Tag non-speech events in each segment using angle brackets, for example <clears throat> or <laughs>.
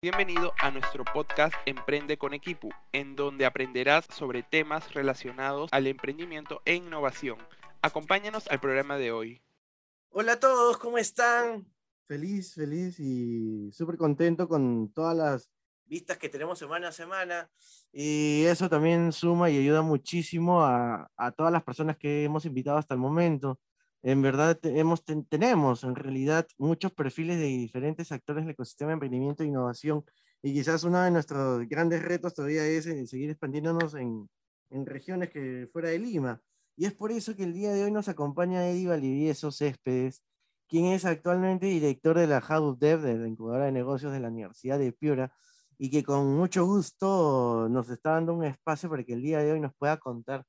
Bienvenido a nuestro podcast Emprende con Equipo, en donde aprenderás sobre temas relacionados al emprendimiento e innovación. Acompáñanos al programa de hoy. Hola a todos, ¿cómo están? Feliz, feliz y súper contento con todas las vistas que tenemos semana a semana. Y eso también suma y ayuda muchísimo a, a todas las personas que hemos invitado hasta el momento. En verdad hemos, tenemos en realidad muchos perfiles de diferentes actores del ecosistema de emprendimiento e innovación y quizás uno de nuestros grandes retos todavía es eh, seguir expandiéndonos en, en regiones que fuera de Lima. Y es por eso que el día de hoy nos acompaña Eddie Valivieso Céspedes, quien es actualmente director de la Hub Dev, de la incubadora de negocios de la Universidad de Piura, y que con mucho gusto nos está dando un espacio para que el día de hoy nos pueda contar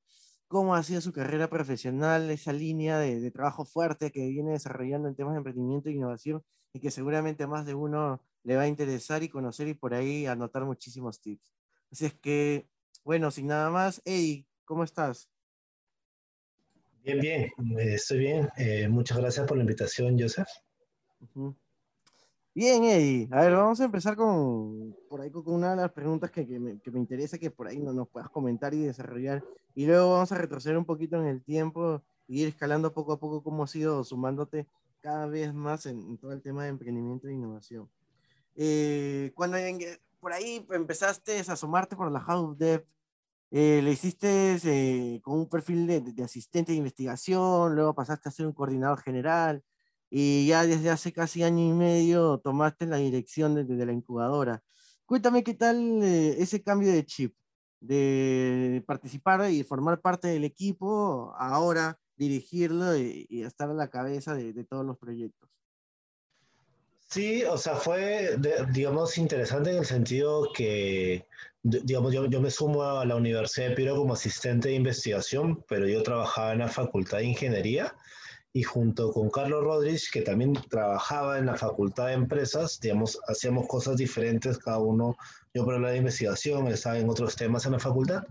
cómo ha sido su carrera profesional, esa línea de, trabajo fuerte que viene desarrollando en temas de emprendimiento e innovación y que seguramente a más de uno le va a interesar y conocer y por ahí anotar muchísimos tips. Así es que, bueno, sin nada más, Eddie, ¿cómo estás? Bien, bien, eh, estoy bien. Eh, muchas gracias por la invitación, Joseph. Bien, Eddie. A ver, vamos a empezar con, por ahí con una de las preguntas que, que, me, que me, interesa que por ahí no nos puedas comentar y desarrollar. Y luego vamos a retroceder un poquito en el tiempo y ir escalando poco a poco cómo has ido sumándote cada vez más en, todo el tema de emprendimiento e innovación. Eh, cuando por ahí empezaste a sumarte por la House Dev, eh, le hiciste eh, con un perfil de, de, asistente de investigación, luego pasaste a ser un coordinador general, y ya desde hace casi año y medio tomaste la dirección de, la incubadora. Cuéntame qué tal eh, ese cambio de chip, de participar y formar parte del equipo, ahora dirigirlo y, estar a la cabeza de, todos los proyectos. Sí, o sea, fue, digamos, interesante en el sentido que, digamos, yo, yo, me sumo a la Universidad de Piro como asistente de investigación, pero yo trabajaba en la Facultad de Ingeniería y junto con Carlos Rodríguez, que también trabajaba en la Facultad de Empresas, digamos, hacíamos cosas diferentes cada uno. Yo por la de investigación, estaba en otros temas en la facultad.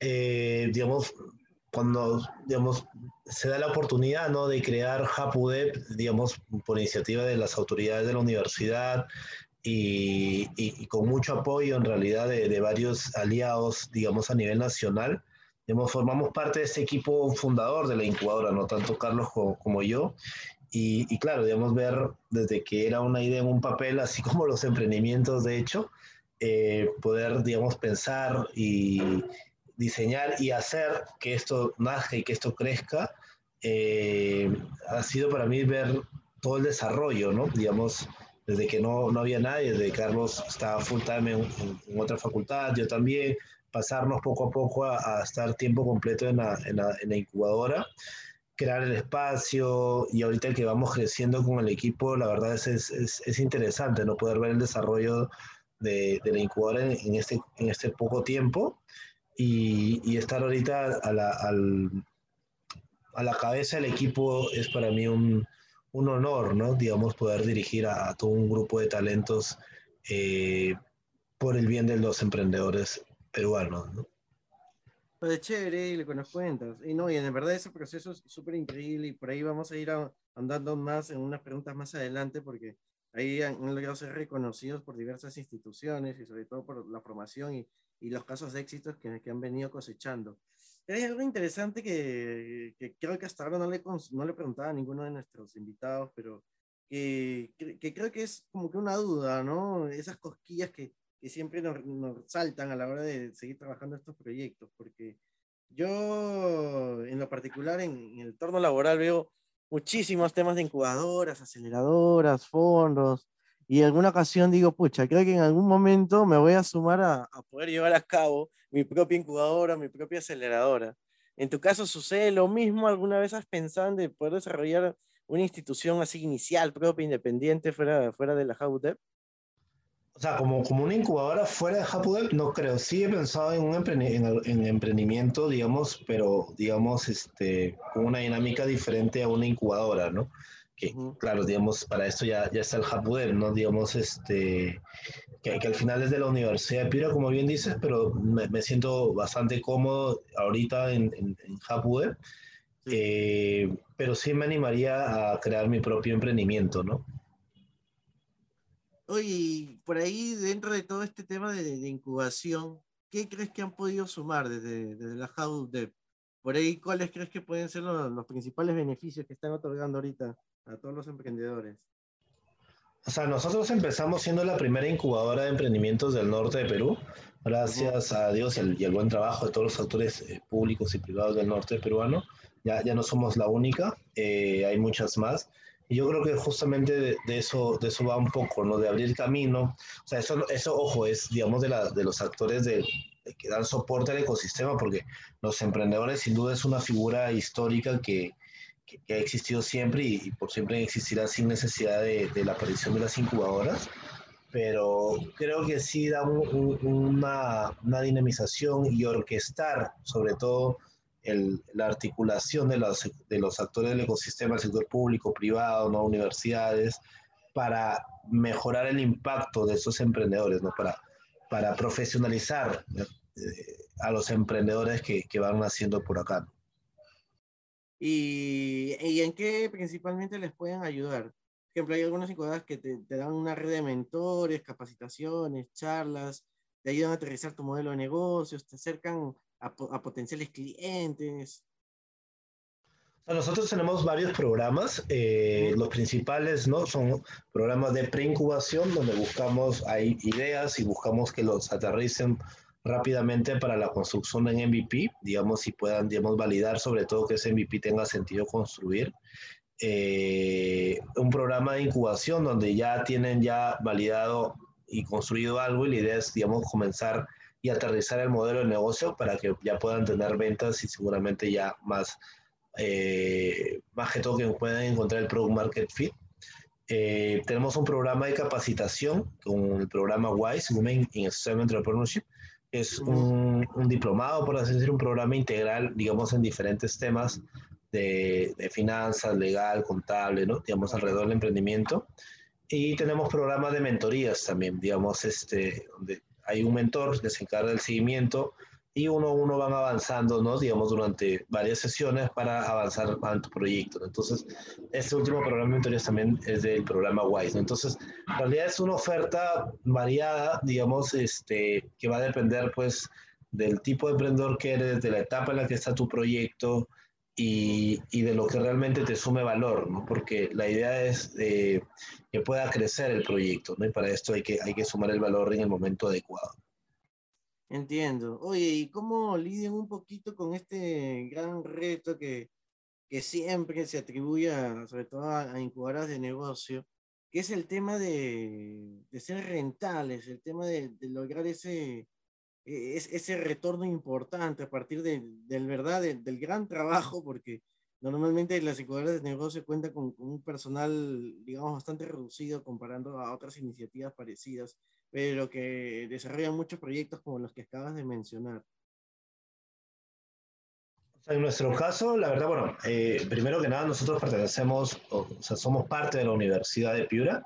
Eh, digamos, cuando, digamos, se da la oportunidad, ¿no?, de crear HAPUDEP, digamos, por iniciativa de las autoridades de la universidad y, y, con mucho apoyo, en realidad, de, de varios aliados, digamos, a nivel nacional, formamos parte de ese equipo fundador de la incubadora, no tanto Carlos como, yo. Y, claro, digamos, ver desde que era una idea en un papel, así <laughs> como los emprendimientos, de hecho, eh, poder, digamos, pensar y diseñar y hacer que esto nazca y que esto crezca, eh, ha sido para mí ver todo el desarrollo, ¿no? Digamos, desde que no, no había nadie, desde que Carlos estaba full time en, en, otra facultad, yo también, pasarnos poco a poco a, estar tiempo completo en la, en, la, en la, incubadora, crear el espacio y ahorita que vamos creciendo con el equipo, la verdad es, es, es interesante no poder ver el desarrollo de, de la incubadora en, este, en este poco tiempo y, y estar ahorita a la, al, a la cabeza del equipo es para mí un, un honor, ¿no? Digamos, poder dirigir a, todo un grupo de talentos eh, por el bien de los emprendedores peruanos, ¿no? Pues chévere, y lo que nos cuentas. Y no, y en verdad ese proceso es súper increíble y por ahí vamos a ir andando más en unas preguntas más adelante porque ahí han, logrado ser reconocidos por diversas instituciones y sobre todo por la formación y, y los casos de éxitos que, que, han venido cosechando. Hay algo interesante que, que, creo que hasta ahora no le, no le preguntaba a ninguno de nuestros invitados, pero que, que, creo que es como que una duda, ¿no? Esas cosquillas que, que siempre nos, nos, saltan a la hora de seguir trabajando estos proyectos, porque yo en lo particular en, en el entorno laboral veo muchísimos temas de incubadoras, aceleradoras, fondos, y en alguna ocasión digo, pucha, creo que en algún momento me voy a sumar a, a, poder llevar a cabo mi propia incubadora, mi propia aceleradora. ¿En tu caso sucede lo mismo? ¿Alguna vez has pensado en de poder desarrollar una institución así inicial, propia, independiente, fuera, fuera de la HubDev? O sea, como, como una incubadora fuera de HubDev, no creo. Sí he pensado en un en, en emprendimiento, digamos, pero digamos, este, con una dinámica diferente a una incubadora, ¿no? Que, claro, digamos, para esto ya, ya está el HubDev, ¿no? Digamos, este, que, que, al final es de la Universidad de Pira, como bien dices, pero me, me siento bastante cómodo ahorita en, en, en HubDev. Eh, pero sí me animaría a crear mi propio emprendimiento, ¿no? Oye, por ahí dentro de todo este tema de, de incubación, ¿qué crees que han podido sumar desde, desde la House Dev? Por ahí, ¿cuáles crees que pueden ser los, los, principales beneficios que están otorgando ahorita a todos los emprendedores? O sea, nosotros empezamos siendo la primera incubadora de emprendimientos del norte de Perú, gracias a Dios y al, y al buen trabajo de todos los actores eh, públicos y privados del norte peruano. Ya, ya no somos la única, eh, hay muchas más. Y yo creo que justamente de, de, eso, de eso va un poco, ¿no? De abrir camino. O sea, eso, eso ojo, es, digamos, de, la, de los actores de, de que dan soporte al ecosistema, porque los emprendedores sin duda es una figura histórica que, que, que ha existido siempre y, y, por siempre existirá sin necesidad de, la aparición de las incubadoras. Pero creo que sí da un, un, una, una dinamización y orquestar, sobre todo, la articulación de los, actores del ecosistema, el sector público, privado, ¿no? universidades, para mejorar el impacto de esos emprendedores, ¿no? para, para profesionalizar eh, a los emprendedores que, que, van naciendo por acá. ¿Y, ¿Y, en qué principalmente les pueden ayudar? Por ejemplo, hay algunas incubadoras que te, te dan una red de mentores, capacitaciones, charlas, te ayudan a aterrizar tu modelo de negocios, te acercan a, a potenciales clientes? Nosotros tenemos varios programas. Eh, los principales ¿no? son programas de preincubación, donde buscamos hay ideas y buscamos que los aterricen rápidamente para la construcción en MVP, digamos, y puedan digamos, validar sobre todo que ese MVP tenga sentido construir. Eh, un programa de incubación donde ya tienen ya validado y construido algo y la idea es, digamos, comenzar y aterrizar el modelo de negocio para que ya puedan tener ventas y seguramente ya más, eh, más que todo que puedan encontrar el Product Market Fit. Eh, tenemos un programa de capacitación con el programa WISE, Women in STEM Entrepreneurship. Es un, un, diplomado, por así decir, un programa integral, digamos, en diferentes temas de, de finanzas, legal, contable, ¿no? digamos, alrededor del emprendimiento. Y tenemos programas de mentorías también, digamos, este, donde hay un mentor que se encarga del seguimiento y uno a uno van avanzando, ¿no? digamos, durante varias sesiones para avanzar en tu proyecto. Entonces, este último programa de mentorías también es del programa WISE. ¿no? Entonces, en realidad es una oferta variada, digamos, este, que va a depender, pues, del tipo de emprendedor que eres, de la etapa en la que está tu proyecto y, y de lo que realmente te sume valor, ¿no? Porque la idea es eh, que pueda crecer el proyecto, ¿no? Y para esto hay que, hay que sumar el valor en el momento adecuado. Entiendo. Oye, ¿y cómo lidian un poquito con este gran reto que, que siempre se atribuye, a, sobre todo a, a, incubadoras de negocio, que es el tema de, de ser rentables, el tema de, de lograr ese, es, ese retorno importante a partir de, del verdad, de, del gran trabajo, porque normalmente las incubadoras de negocio cuentan con, con, un personal, digamos, bastante reducido comparando a otras iniciativas parecidas, pero que desarrollan muchos proyectos como los que acabas de mencionar. En nuestro caso, la verdad, bueno, eh, primero que nada, nosotros pertenecemos, o sea, somos parte de la Universidad de Piura,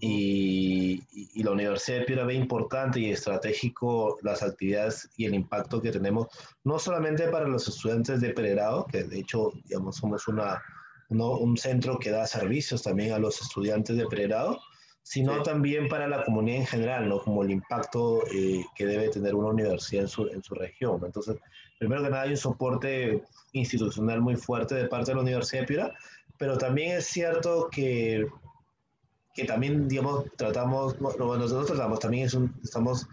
y, y, la Universidad de Piura ve importante y estratégico las actividades y el impacto que tenemos, no solamente para los estudiantes de pregrado, que de hecho, digamos, somos una, uno, un centro que da servicios también a los estudiantes de pregrado, sino sí. también para la comunidad en general, ¿no? Como el impacto eh, que debe tener una universidad en su, en su región. Entonces, primero que nada, hay un soporte institucional muy fuerte de parte de la Universidad de Piura, pero también es cierto que que también, digamos, tratamos, bueno, nosotros tratamos, también es un, estamos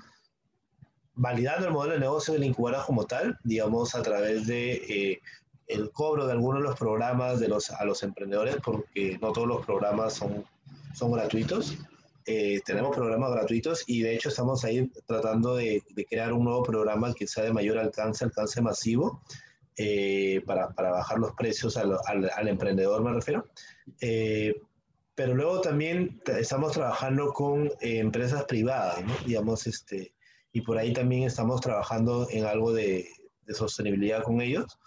validando el modelo de negocio de la incubadora como tal, digamos, a través de eh, el cobro de algunos de los programas de los, a los emprendedores, porque no todos los programas son, son gratuitos. Eh, tenemos programas gratuitos y de hecho estamos ahí tratando de, de, crear un nuevo programa que sea de mayor alcance, alcance masivo, eh, para, para, bajar los precios al, al, al emprendedor, me refiero. Pero luego también estamos trabajando con eh, empresas privadas, ¿no? digamos, este, y por ahí también estamos trabajando en algo de, de sostenibilidad con ellos.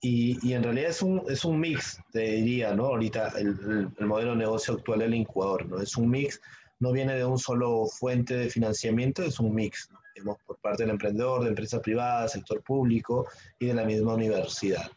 Y, y, en realidad es un, es un mix, te diría, ¿no? Ahorita el, el, el, modelo de negocio actual del incubador, ¿no? Es un mix, no viene de un solo fuente de financiamiento, es un mix, ¿no? Digamos, por parte del emprendedor, de empresas privadas, sector público y de la misma universidad.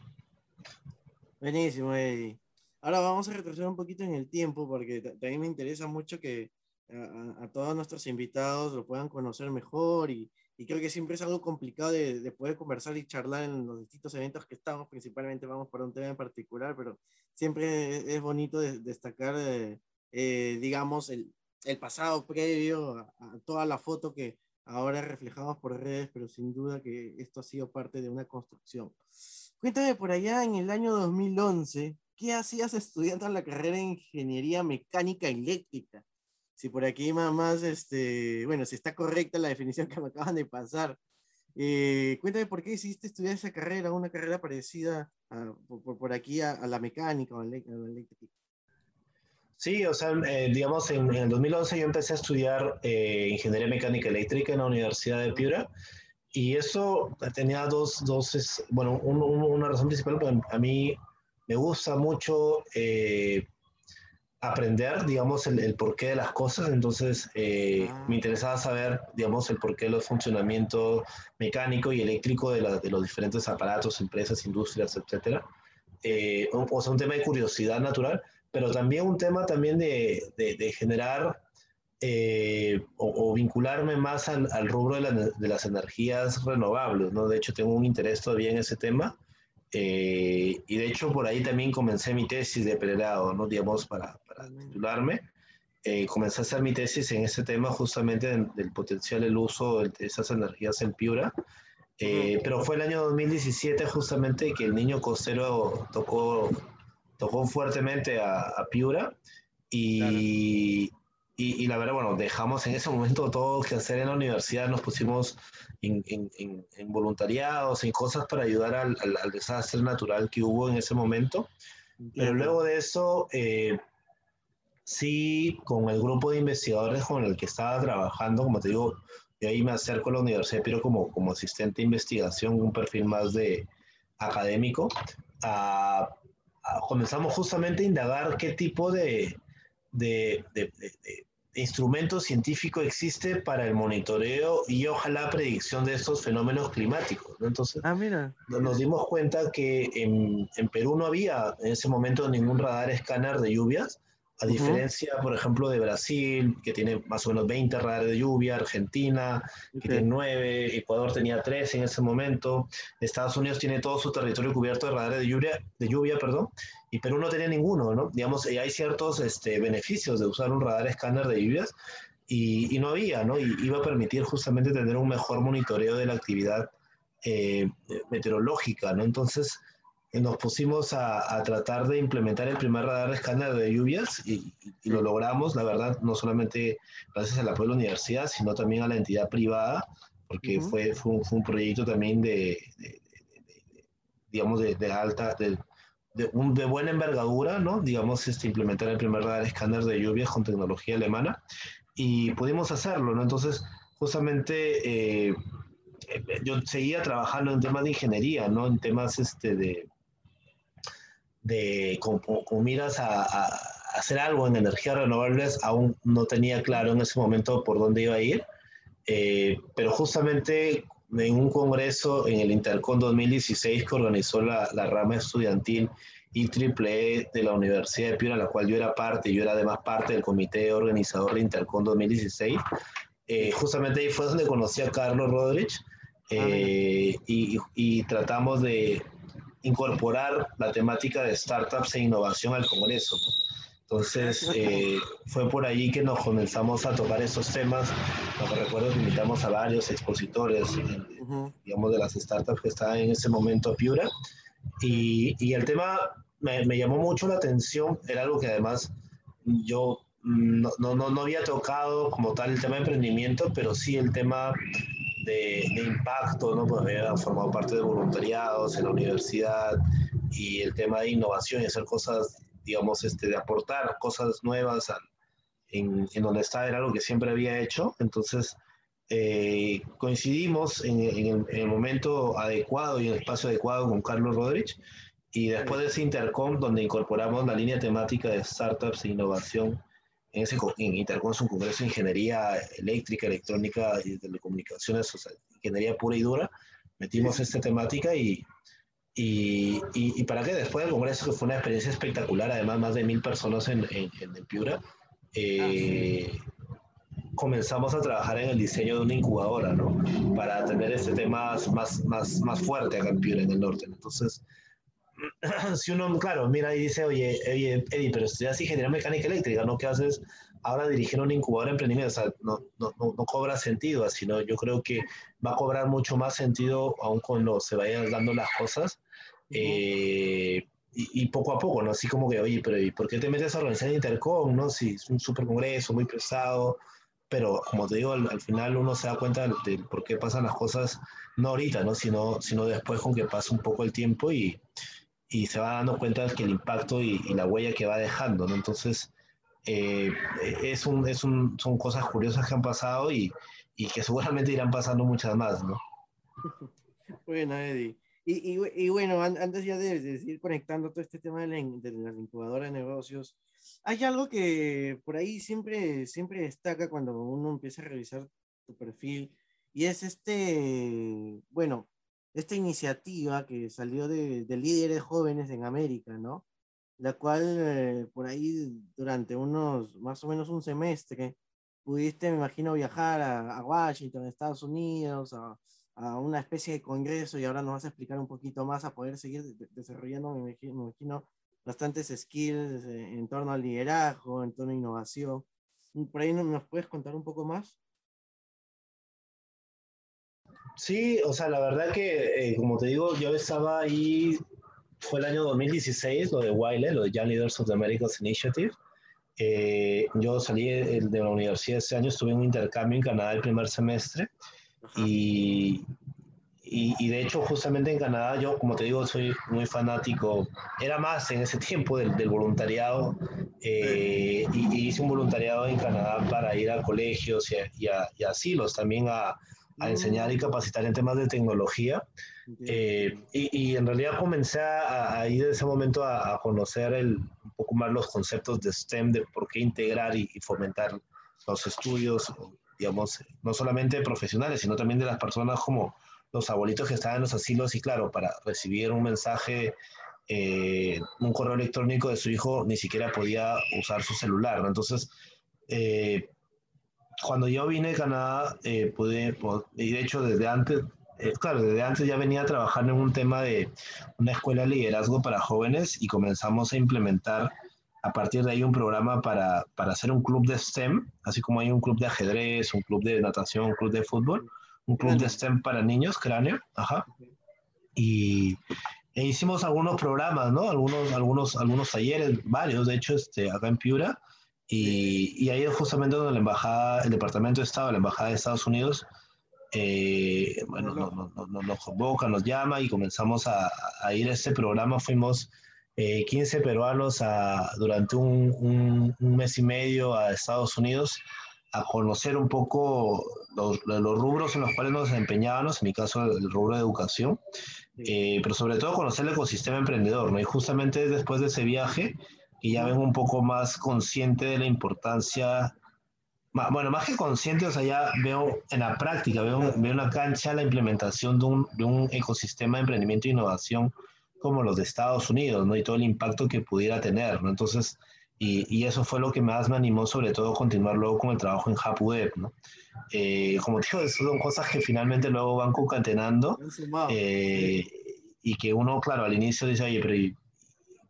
Buenísimo, Eddie. Ahora vamos a retroceder un poquito en el tiempo porque también me interesa mucho que, a, todos nuestros invitados lo puedan conocer mejor y, y creo que siempre es algo complicado de, de, poder conversar y charlar en los distintos eventos que estamos, principalmente vamos por un tema en particular, pero siempre es, bonito destacar, eh, eh, digamos, el, el, pasado previo a, a, toda la foto que ahora reflejamos por redes, pero sin duda que esto ha sido parte de una construcción. Cuéntame por allá en el año 2011, ¿qué hacías estudiando en la carrera de Ingeniería Mecánica Eléctrica? Si por aquí más, este, bueno, si está correcta la definición que me acaban de pasar. Eh, cuéntame por qué decidiste estudiar esa carrera, una carrera parecida por, por, aquí a, la mecánica o a la eléctrica. Sí, o sea, eh, digamos, en, el 2011 yo empecé a estudiar eh, Ingeniería Mecánica Eléctrica en la Universidad de Piura y eso tenía dos, dos bueno, una razón principal, a mí me gusta mucho eh, aprender, digamos, el, el, porqué de las cosas, entonces eh, ah. me interesaba saber, digamos, el porqué de los funcionamientos mecánico y eléctrico de, la, de los diferentes aparatos, empresas, industrias, etcétera. Eh, o sea, un tema de curiosidad natural, pero también un tema también de, de, de generar eh, o, vincularme más al, al rubro de, la, de, las energías renovables, ¿no? De hecho, tengo un interés todavía en ese tema eh, y de hecho por ahí también comencé mi tesis de pregrado, ¿no? Digamos, para, para titularme. Eh, comencé a hacer mi tesis en ese tema justamente del, del potencial del uso de esas energías en Piura. Eh, pero fue el año 2017 justamente que el niño costero tocó, tocó fuertemente a, a Piura y, y, y, la verdad, bueno, dejamos en ese momento todo que hacer en la universidad, nos pusimos en, en, en voluntariados, en cosas para ayudar al, al, al, desastre natural que hubo en ese momento. Pero luego de eso, eh, sí, con el grupo de investigadores con el que estaba trabajando, como te digo, de ahí me acerco a la universidad, pero como, como asistente de investigación, un perfil más de académico, a, a, comenzamos justamente a indagar qué tipo de, de, de, de, instrumento científico existe para el monitoreo y ojalá predicción de estos fenómenos climáticos. ¿no? Entonces, ah, mira. nos dimos cuenta que en, en, Perú no había en ese momento ningún radar escáner de lluvias, a diferencia, uh -huh. por ejemplo, de Brasil, que tiene más o menos 20 radares de lluvia, Argentina, que okay. tiene 9, Ecuador tenía 3 en ese momento, Estados Unidos tiene todo su territorio cubierto de radares de lluvia, de lluvia perdón, y Perú no tenía ninguno, ¿no? Digamos, hay ciertos este, beneficios de usar un radar escáner de lluvias y, y, no había, ¿no? Y iba a permitir justamente tener un mejor monitoreo de la actividad eh, meteorológica, ¿no? Entonces, eh, nos pusimos a, a, tratar de implementar el primer radar escáner de lluvias y, y, lo logramos, la verdad, no solamente gracias al apoyo de la universidad, sino también a la entidad privada, porque uh -huh. fue, fue, un, fue, un, proyecto también de, de, de, de digamos, de, alta, de, un, de, buena envergadura, ¿no? Digamos, este, implementar el primer radar escáner de lluvias con tecnología alemana y pudimos hacerlo, ¿no? Entonces, justamente... Eh, yo seguía trabajando en temas de ingeniería, ¿no? En temas este, de, de con, con miras a, a, hacer algo en energías renovables, aún no tenía claro en ese momento por dónde iba a ir, eh, pero justamente en un congreso en el Intercon 2016 que organizó la, la rama estudiantil IEEE de la Universidad de Piura, la cual yo era parte, yo era además parte del comité organizador de Intercon 2016, eh, justamente ahí fue donde conocí a Carlos Rodríguez eh, ah, y, y, tratamos de, incorporar la temática de startups e innovación al Congreso. Entonces, eh, fue por ahí que nos comenzamos a tocar esos temas. Lo que recuerdo que invitamos a varios expositores, uh -huh. digamos, de las startups que estaban en ese momento a Piura. Y, y el tema me, me, llamó mucho la atención, era algo que además yo no, no, no había tocado como tal el tema de emprendimiento, pero sí el tema de, de, impacto, ¿no? Pues había formado parte de voluntariados en la universidad y el tema de innovación y hacer cosas, digamos, este, de aportar cosas nuevas al, en, en, donde estaba era algo que siempre había hecho. Entonces, eh, coincidimos en, en, el, en, el, momento adecuado y en el espacio adecuado con Carlos Rodríguez y después de ese intercom donde incorporamos la línea temática de startups e innovación en ese en Intercon es un congreso de ingeniería eléctrica, electrónica y telecomunicaciones, o sea, ingeniería pura y dura. Metimos sí. esta temática y, y, y, y, para que después del congreso, que fue una experiencia espectacular, además más de mil personas en, en, en Piura, eh, ah, sí. comenzamos a trabajar en el diseño de una incubadora, ¿no? Para tener este tema más, más, más fuerte acá en Piura, en el norte. Entonces, <clears throat> si uno, claro, mira y dice, oye, oye, Eddie, pero estudias ingeniería mecánica eléctrica, ¿no? ¿Qué haces ahora dirigir una incubadora de emprendimiento? O sea, no, no, no, cobra sentido, sino yo creo que va a cobrar mucho más sentido aún cuando se vayan dando las cosas. Eh, y, poco a poco, ¿no? Así como que, oye, pero ¿y por qué te metes a organizar Intercom, no? Si es un super congreso muy pesado, pero como te digo, al, final uno se da cuenta de, por qué pasan las cosas, no ahorita, ¿no? Sino, sino después con que pasa un poco el tiempo y, y se va dando cuenta de que el impacto y, la huella que va dejando, ¿no? Entonces, eh, es un, es un, son cosas curiosas que han pasado y, y, que seguramente irán pasando muchas más, ¿no? <laughs> Bueno, Eddie. Y, y, y bueno, antes ya de, de, ir conectando todo este tema de la, de la incubadora de negocios, hay algo que por ahí siempre, siempre destaca cuando uno empieza a revisar tu perfil y es este, bueno, esta iniciativa que salió de, de líderes jóvenes en América, ¿no? La cual eh, por ahí durante unos, más o menos un semestre, pudiste, me imagino, viajar a, a Washington, Estados Unidos, a, a, una especie de congreso y ahora nos vas a explicar un poquito más a poder seguir desarrollando, me imagino, me imagino bastantes skills eh, en torno al liderazgo, en torno a innovación. ¿Por ahí nos puedes contar un poco más? Sí, o sea, la verdad que, eh, como te digo, yo estaba ahí, fue el año 2016, lo de Wiley, lo de Young Leaders of the Americas Initiative. Eh, yo salí de, la universidad ese año, estuve en un intercambio en Canadá el primer semestre. Y, y, de hecho, justamente en Canadá, yo, como te digo, soy muy fanático, era más en ese tiempo del, del voluntariado, eh, y, hice un voluntariado en Canadá para ir a colegios y, a, y a, asilos, también a, a, mm. enseñar y capacitar en temas de tecnología. Eh, y, en realidad comencé a, ir en ese momento a, conocer el, un poco más los conceptos de STEM, de por qué integrar y, fomentar los estudios, digamos, no solamente profesionales, sino también de las personas como los abuelitos que estaban en los asilos y claro, para recibir un mensaje, eh, un correo electrónico de su hijo, ni siquiera podía usar su celular. Entonces, eh, cuando yo vine a Canadá, eh, pude, y de hecho desde antes, claro, desde antes ya venía trabajando en un tema de una escuela de liderazgo para jóvenes y comenzamos a implementar a partir de ahí un programa para, para hacer un club de STEM, así como hay un club de ajedrez, un club de natación, un club de fútbol un club de STEM para niños, cráneo, ajá. Y e hicimos algunos programas, ¿no? Algunos, algunos, algunos talleres, varios, de hecho, este, acá en Piura. Y, y ahí es justamente donde la embajada, el Departamento de Estado, la embajada de Estados Unidos, eh, bueno, nos, nos, nos, convoca, nos llama y comenzamos a, a ir a este programa. Fuimos 15 eh, peruanos a, durante un, un, un, mes y medio a Estados Unidos a conocer un poco los, los, rubros en los cuales nos desempeñábamos, en mi caso el rubro de educación, eh, pero sobre todo conocer el ecosistema emprendedor, ¿no? Y justamente después de ese viaje, que ya vengo un poco más consciente de la importancia, bueno, más que consciente, o sea, ya veo en la práctica, veo, veo una cancha la implementación de un, de un ecosistema de emprendimiento e innovación como los de Estados Unidos, ¿no? Y todo el impacto que pudiera tener, ¿no? Entonces, y, eso fue lo que más me animó, sobre todo, continuar luego con el trabajo en HubWeb, ¿no? Eh, como te digo, son cosas que finalmente luego van concatenando eh, y que uno, claro, al inicio dice, oye, pero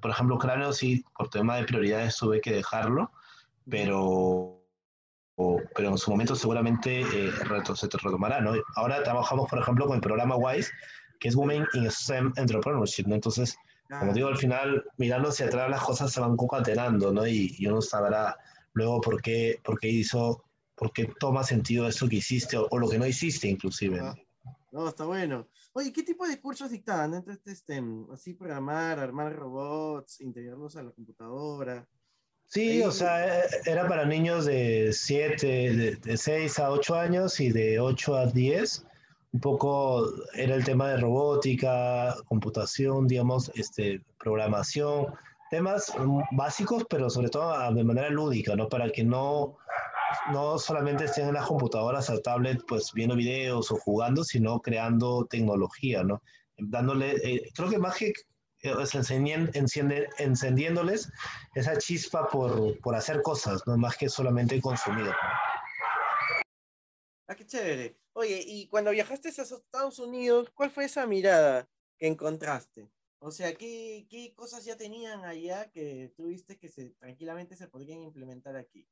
por ejemplo, Cráneo sí, por tema de prioridades tuve que dejarlo, pero, pero en su momento seguramente eh, se te retomará, ¿no? Ahora trabajamos, por ejemplo, con el programa WISE, que es Women in STEM Entrepreneurship, ¿no? Entonces, como digo, al final, mirando hacia atrás, las cosas se van concatenando, ¿no? Y, y uno sabrá luego por qué, por qué hizo, por qué toma sentido eso que hiciste o, lo que no hiciste, inclusive. Ah, no, está bueno. Oye, ¿qué tipo de cursos dictaban? Entonces, este, así programar, armar robots, integrarlos a la computadora. Sí, o sea, e, era para niños de 7, de, de 6 a 8 años y de 8 a 10 un poco era el tema de robótica, computación, digamos, este, programación, temas básicos, pero sobre todo ah, de manera lúdica, ¿no? Para que no, no solamente estén en las computadoras o tablet, pues viendo videos o jugando, sino creando tecnología, ¿no? Dándole, eh, creo que más que eh, encendiéndoles esa chispa por, por, hacer cosas, no más que solamente consumir. Ah, qué chévere. Oye, y cuando viajaste a Estados Unidos, ¿cuál fue esa mirada que encontraste? O sea, ¿qué, qué cosas ya tenían allá que tuviste que se, tranquilamente se podrían implementar aquí?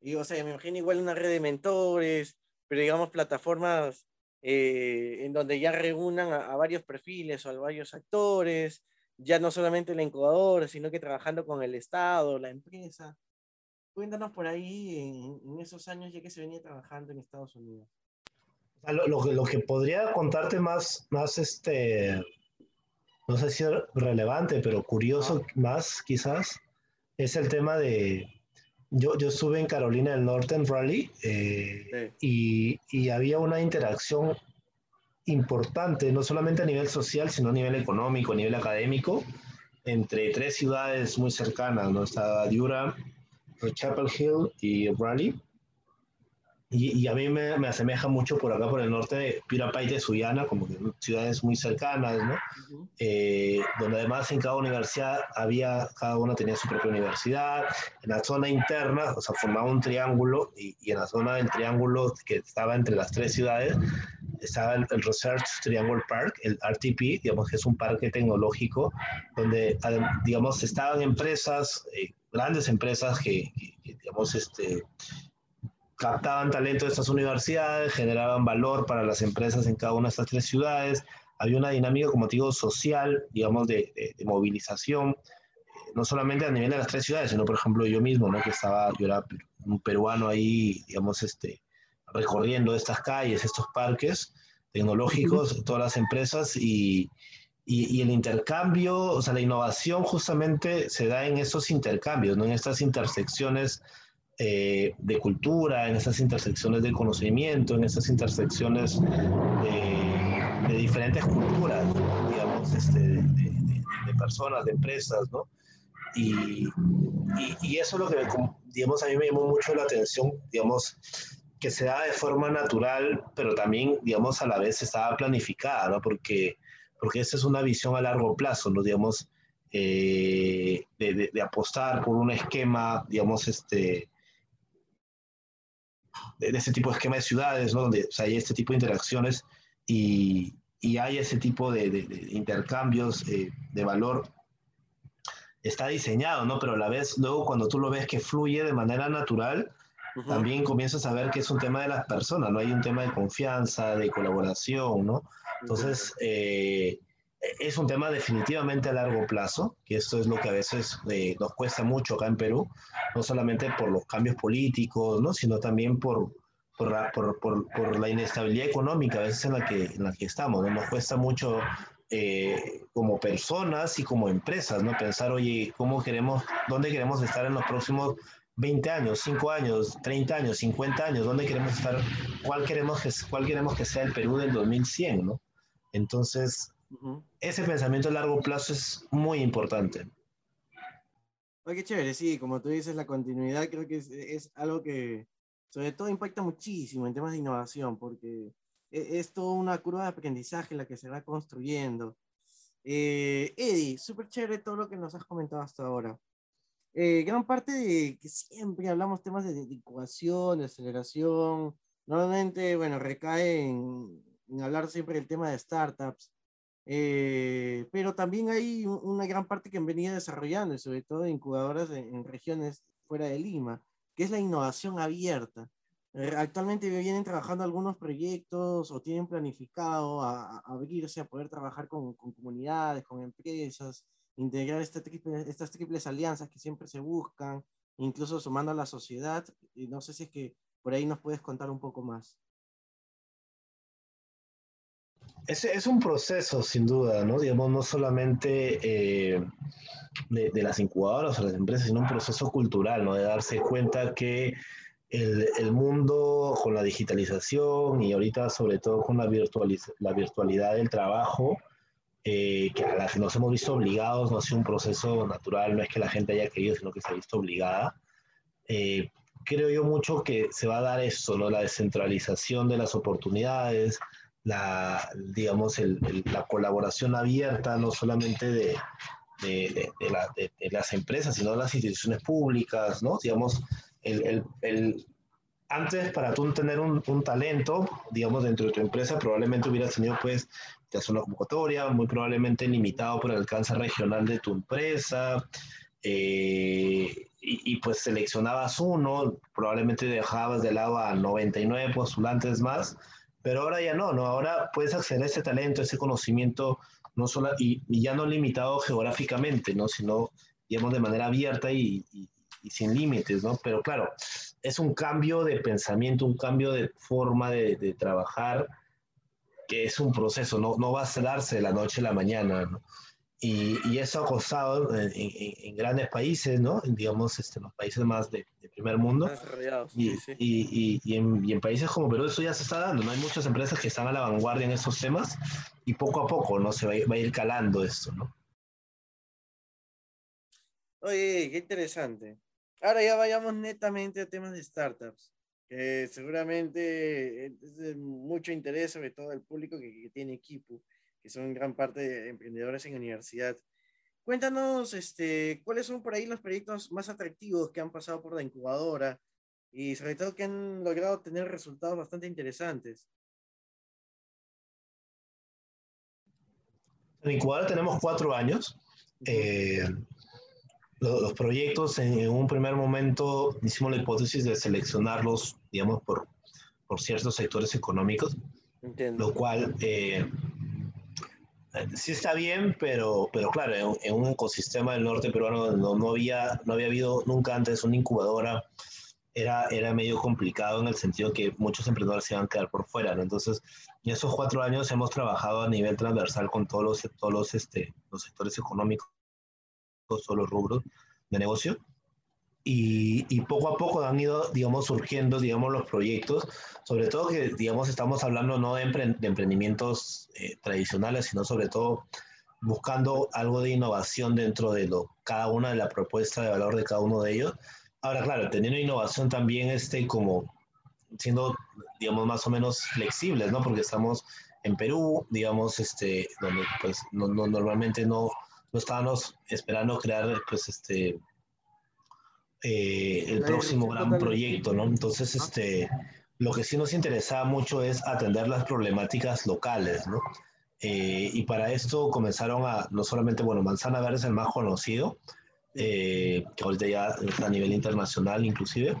Y, o sea, me imagino igual una red de mentores, pero digamos plataformas eh, en donde ya reúnan a, varios perfiles o a varios actores, ya no solamente el incubador, sino que trabajando con el Estado, la empresa. Cuéntanos por ahí en, esos años ya que se venía trabajando en Estados Unidos. Lo, lo, lo, que podría contarte más, más este, no sé si es relevante, pero curioso más quizás, es el tema de, yo, yo estuve en Carolina del Norte en Raleigh eh, y, y, había una interacción importante, no solamente a nivel social, sino a nivel económico, a nivel académico, entre tres ciudades muy cercanas, ¿no? Estaba Durham, Chapel Hill y Raleigh. Y, y, a mí me, me, asemeja mucho por acá, por el norte de Pirapaite, de Suyana, como que ciudades muy cercanas, ¿no? eh, donde además en cada universidad había, cada una tenía su propia universidad. En la zona interna, o sea, formaba un triángulo y, y en la zona del triángulo que estaba entre las tres ciudades, estaba el, el, Research Triangle Park, el RTP, digamos que es un parque tecnológico donde, digamos, estaban empresas, eh, grandes empresas que, que, que digamos, este captaban talento de estas universidades, generaban valor para las empresas en cada una de estas tres ciudades. Había una dinámica, como te digo, social, digamos, de, de, de movilización, eh, no solamente a nivel de las tres ciudades, sino, por ejemplo, yo mismo, ¿no? que estaba, yo era un peruano ahí, digamos, este, recorriendo estas calles, estos parques tecnológicos, todas las empresas y, y, y, el intercambio, o sea, la innovación justamente se da en esos intercambios, ¿no? en estas intersecciones eh, de cultura, en esas intersecciones de conocimiento, en esas intersecciones de, de diferentes culturas, digamos, este, de, de, de, personas, de empresas, ¿no? Y, y, y, eso es lo que, digamos, a mí me llamó mucho la atención, digamos, que se da de forma natural, pero también, digamos, a la vez estaba planificada, ¿no? Porque, porque esa es una visión a largo plazo, ¿no? Digamos, eh, de, de, de, apostar por un esquema, digamos, este, de, de, este tipo de esquema de ciudades, ¿no? donde o sea, hay este tipo de interacciones y, y hay ese tipo de, de intercambios eh, de valor, está diseñado, ¿no? Pero a la vez, luego cuando tú lo ves que fluye de manera natural, uh -huh. también comienzas a ver que es un tema de las personas, ¿no? Hay un tema de confianza, de colaboración, ¿no? Entonces, eh, es un tema definitivamente a largo plazo, que esto es lo que a veces eh, nos cuesta mucho acá en Perú, no solamente por los cambios políticos, ¿no? sino también por, por, por, por, por la inestabilidad económica a veces en la que, en la que estamos. ¿no? Nos cuesta mucho eh, como personas y como empresas, ¿no? Pensar, oye, ¿cómo queremos, dónde queremos estar en los próximos 20 años, 5 años, 30 años, 50 años, dónde queremos estar, cuál queremos que, cuál queremos que sea el Perú del 2100, ¿no? Entonces, Uh -huh. Ese pensamiento a largo plazo es muy importante. Oh, qué chévere, sí, como tú dices, la continuidad creo que es, es, algo que sobre todo impacta muchísimo en temas de innovación, porque es, es toda una curva de aprendizaje la que se va construyendo. Eh, Eddie, súper chévere todo lo que nos has comentado hasta ahora. Eh, gran parte de que siempre hablamos temas de, de incubación, de aceleración, normalmente, bueno, recae en, en hablar siempre del tema de startups, eh, pero también hay una gran parte que han venido desarrollando, sobre todo incubadoras en, regiones fuera de Lima, que es la innovación abierta. Eh, actualmente vienen trabajando algunos proyectos o tienen planificado a, a abrirse a poder trabajar con, comunidades, con empresas, integrar este estas triples alianzas que siempre se buscan, incluso sumando a la sociedad. Y no sé si es que por ahí nos puedes contar un poco más. Es, es, un proceso, sin duda, ¿no? Digamos, no solamente eh, de, de, las incubadoras o las empresas, sino un proceso cultural, ¿no? De darse cuenta que el, el mundo con la digitalización y ahorita sobre todo con la, la virtualidad del trabajo, eh, que a la que nos hemos visto obligados, no ha sido un proceso natural, no es que la gente haya querido, sino que se ha visto obligada. Eh, creo yo mucho que se va a dar esto, ¿no? La descentralización de las oportunidades, la, digamos, el, el, la colaboración abierta, no solamente de, de, de, la, de, las empresas, sino de las instituciones públicas, ¿no? Digamos, el, antes para tú tener un, un, talento, digamos, dentro de tu empresa, probablemente hubieras tenido, pues, te hace una convocatoria, muy probablemente limitado por el alcance regional de tu empresa, eh, y, y, pues seleccionabas uno, probablemente dejabas de lado a 99 postulantes más, pero ahora ya no, ¿no? Ahora puedes acceder a ese talento, ese conocimiento, no solo, y, y ya no limitado geográficamente, ¿no? Sino, digamos, de manera abierta y, y, y sin límites, ¿no? Pero claro, es un cambio de pensamiento, un cambio de forma de, de trabajar, que es un proceso, no, no va a darse de la noche a la mañana, ¿no? Y, y, eso ha costado en, en, en, grandes países, ¿no? Digamos, este, los países más de, de primer mundo. Y, sí, sí. y, y en, en, países como Perú eso ya se está dando, ¿no? Hay muchas empresas que están a la vanguardia en esos temas y poco a poco, ¿no? Se va a ir, va a ir calando esto, ¿no? Oye, qué interesante. Ahora ya vayamos netamente a temas de startups, que seguramente es de mucho interés, sobre todo el público que, que tiene equipo que son en gran parte de emprendedores en universidad. Cuéntanos, este, cuáles son por ahí los proyectos más atractivos que han pasado por la incubadora y sobre todo que han logrado tener resultados bastante interesantes. En incubadora tenemos cuatro años. Eh, los, los, proyectos en, en, un primer momento hicimos la hipótesis de seleccionarlos, digamos, por, por ciertos sectores económicos, Entiendo. lo cual eh, sí está bien, pero, pero claro, en, un ecosistema del norte peruano no, no, había, no había habido nunca antes una incubadora, era, era medio complicado en el sentido que muchos emprendedores se iban a quedar por fuera, ¿no? Entonces, en esos cuatro años hemos trabajado a nivel transversal con todos los, todos los, este, los sectores económicos, todos los rubros de negocio. Y, poco a poco han ido, digamos, surgiendo, digamos, los proyectos, sobre todo que, digamos, estamos hablando no de emprendimientos eh, tradicionales, sino sobre todo buscando algo de innovación dentro de lo, cada una de la propuesta de valor de cada uno de ellos. Ahora, claro, teniendo innovación también este, como siendo, digamos, más o menos flexibles, ¿no? Porque estamos en Perú, digamos, este, donde pues no, no, normalmente no, no estábamos esperando crear, pues, este, eh, el próximo gran proyecto, ¿no? Entonces, este, lo que sí nos interesaba mucho es atender las problemáticas locales, ¿no? Eh, y para esto comenzaron a, no solamente, bueno, Manzana Verde es el más conocido, eh, que ahorita ya está a nivel internacional inclusive,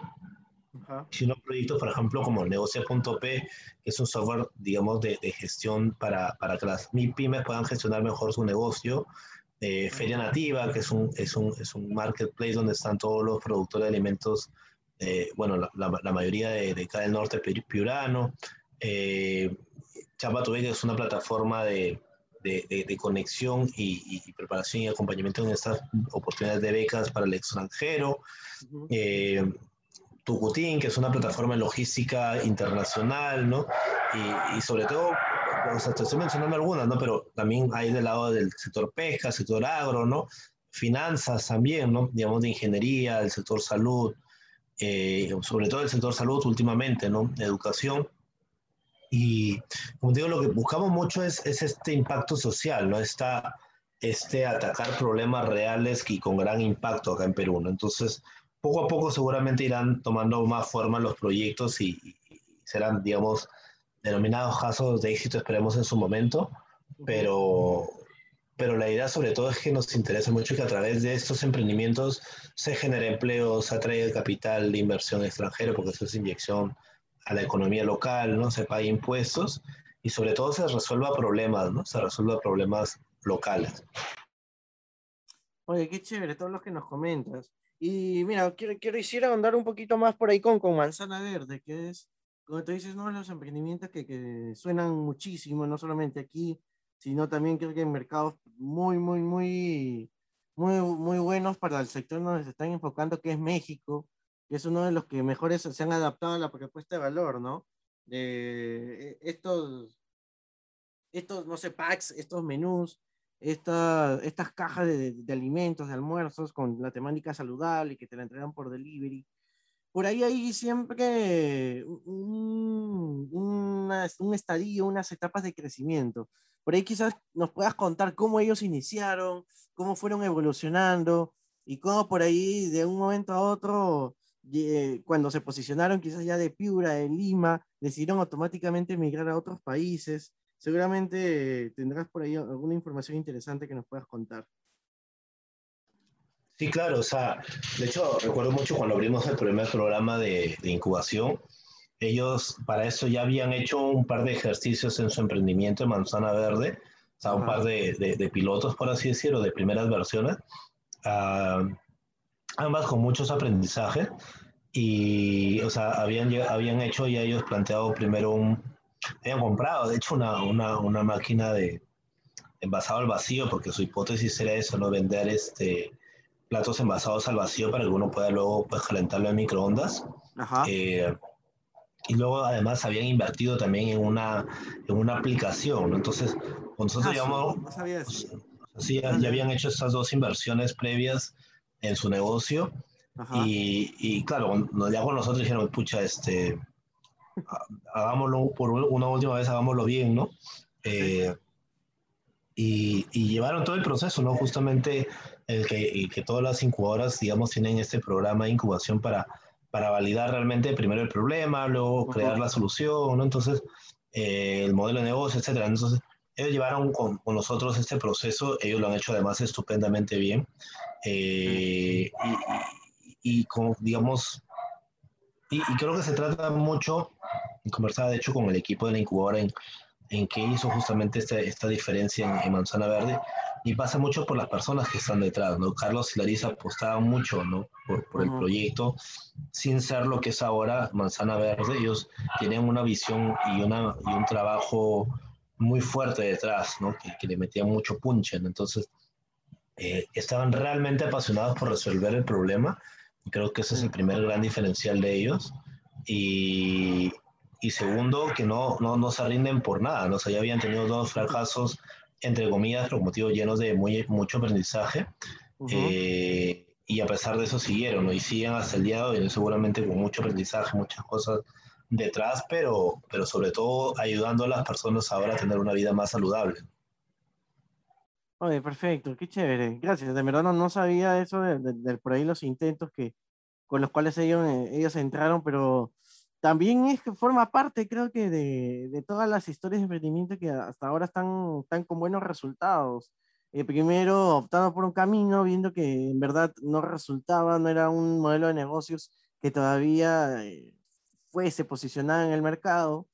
sino proyectos, por ejemplo, como Negocia.p, que es un software, digamos, de, de gestión para, para que las pymes puedan gestionar mejor su negocio, eh, Feria Nativa, que es un, es, un, es un marketplace donde están todos los productores de alimentos, eh, bueno, la, la, la, mayoría de, de acá del norte piurano. Eh, Chapatube, que es una plataforma de, de, de, de conexión y, y, preparación y acompañamiento en estas oportunidades de becas para el extranjero. -huh. Tucutín, que es una plataforma de logística internacional, ¿no? Y, y sobre todo o sea, te estoy mencionando algunas, ¿no? Pero también hay del lado del sector pesca, sector agro, ¿no? Finanzas también, ¿no? Digamos, de ingeniería, el sector salud, eh, sobre todo el sector salud últimamente, ¿no? Educación. Y, como digo, lo que buscamos mucho es, es este impacto social, ¿no? Esta, este atacar problemas reales y con gran impacto acá en Perú, ¿no? Entonces, poco a poco seguramente irán tomando más forma los proyectos y, y serán, digamos, denominados casos de éxito, esperemos en su momento, pero, pero la idea sobre todo es que nos interesa mucho que a través de estos emprendimientos se genere empleo, se atraiga capital de inversión extranjero, porque eso es inyección a la economía local, ¿no? Se pague impuestos y sobre todo se resuelva problemas, ¿no? Se resuelva problemas locales. Oye, qué chévere todos los que nos comentas. Y mira, quiero, quiero quisiera andar un poquito más por ahí con, con Manzana Verde, que es como tú dices, ¿no? Los emprendimientos que, que, suenan muchísimo, no solamente aquí, sino también creo que en mercados muy, muy, muy, muy, muy buenos para el sector donde se están enfocando, que es México, que es uno de los que mejores se han adaptado a la propuesta de valor, ¿no? De estos, estos, no sé, packs, estos menús, esta, estas cajas de, de, alimentos, de almuerzos con la temática saludable que te la entregan por delivery por ahí hay siempre un, un estadio, unas etapas de crecimiento. Por ahí quizás nos puedas contar cómo ellos iniciaron, cómo fueron evolucionando y cómo por ahí de un momento a otro cuando se posicionaron quizás ya de Piura, de Lima, decidieron automáticamente emigrar a otros países. Seguramente tendrás por ahí alguna información interesante que nos puedas contar. Sí, claro, o sea, de hecho recuerdo mucho cuando abrimos el primer programa de, de incubación, ellos para eso ya habían hecho un par de ejercicios en su emprendimiento en Manzana Verde, o sea, un par de, de, pilotos, por así decirlo, de primeras versiones, uh, ambas con muchos aprendizajes, y, o sea, habían, habían hecho ya ellos planteado primero un, habían comprado, de hecho, una, una, una máquina de envasado al vacío, porque su hipótesis era eso, no vender este platos envasados al vacío para que uno pueda luego pues, calentarlo en microondas. Ajá. Eh, y luego además habían invertido también en una, en una aplicación, Entonces, nosotros ah, no sabía eso. Sí, ya, habían hecho estas dos inversiones previas en su negocio. Y, y, claro, ya con nosotros dijeron, pucha, este, hagámoslo por una última vez, hagámoslo bien, ¿no? Eh, y, y, llevaron todo el proceso, ¿no? Justamente el que, que todas las incubadoras, digamos, tienen este programa de incubación para, para validar realmente primero el problema, luego crear la solución, ¿no? Entonces, eh, el modelo de negocio, etcétera. Entonces, ellos llevaron con, con, nosotros este proceso, ellos lo han hecho además estupendamente bien. Eh, y, y, como, digamos, y, creo que se trata mucho, conversaba de hecho con el equipo de la incubadora en, en qué hizo justamente esta, esta diferencia en, en Manzana Verde, y pasa mucho por las personas que están detrás, ¿no? Carlos y Larisa apostaban mucho, ¿no? Por, por el proyecto, sin ser lo que es ahora Manzana Verde, ellos tienen una visión y, una, y un trabajo muy fuerte detrás, ¿no? Que, que le metían mucho punch, Entonces, eh, estaban realmente apasionados por resolver el problema, y creo que ese es el primer gran diferencial de ellos, y, y segundo, que no, no, no se rinden por nada, ¿no? O sea, ya habían tenido dos fracasos entre comillas, los motivos llenos de muy, mucho aprendizaje. Eh, y a pesar de eso siguieron, ¿no? Y siguen hasta el día de hoy, seguramente con mucho aprendizaje, muchas cosas detrás, pero, pero sobre todo ayudando a las personas ahora a tener una vida más saludable. Oye, perfecto, qué chévere. Gracias. De verdad no, no sabía eso de, de, por ahí los intentos que, con los cuales ellos, eh, ellos entraron, pero también es que forma parte, creo que, de, de, todas las historias de emprendimiento que hasta ahora están, están con buenos resultados. Eh, primero, optando por un camino, viendo que en verdad no resultaba, no era un modelo de negocios que todavía eh, fuese posicionado en el mercado.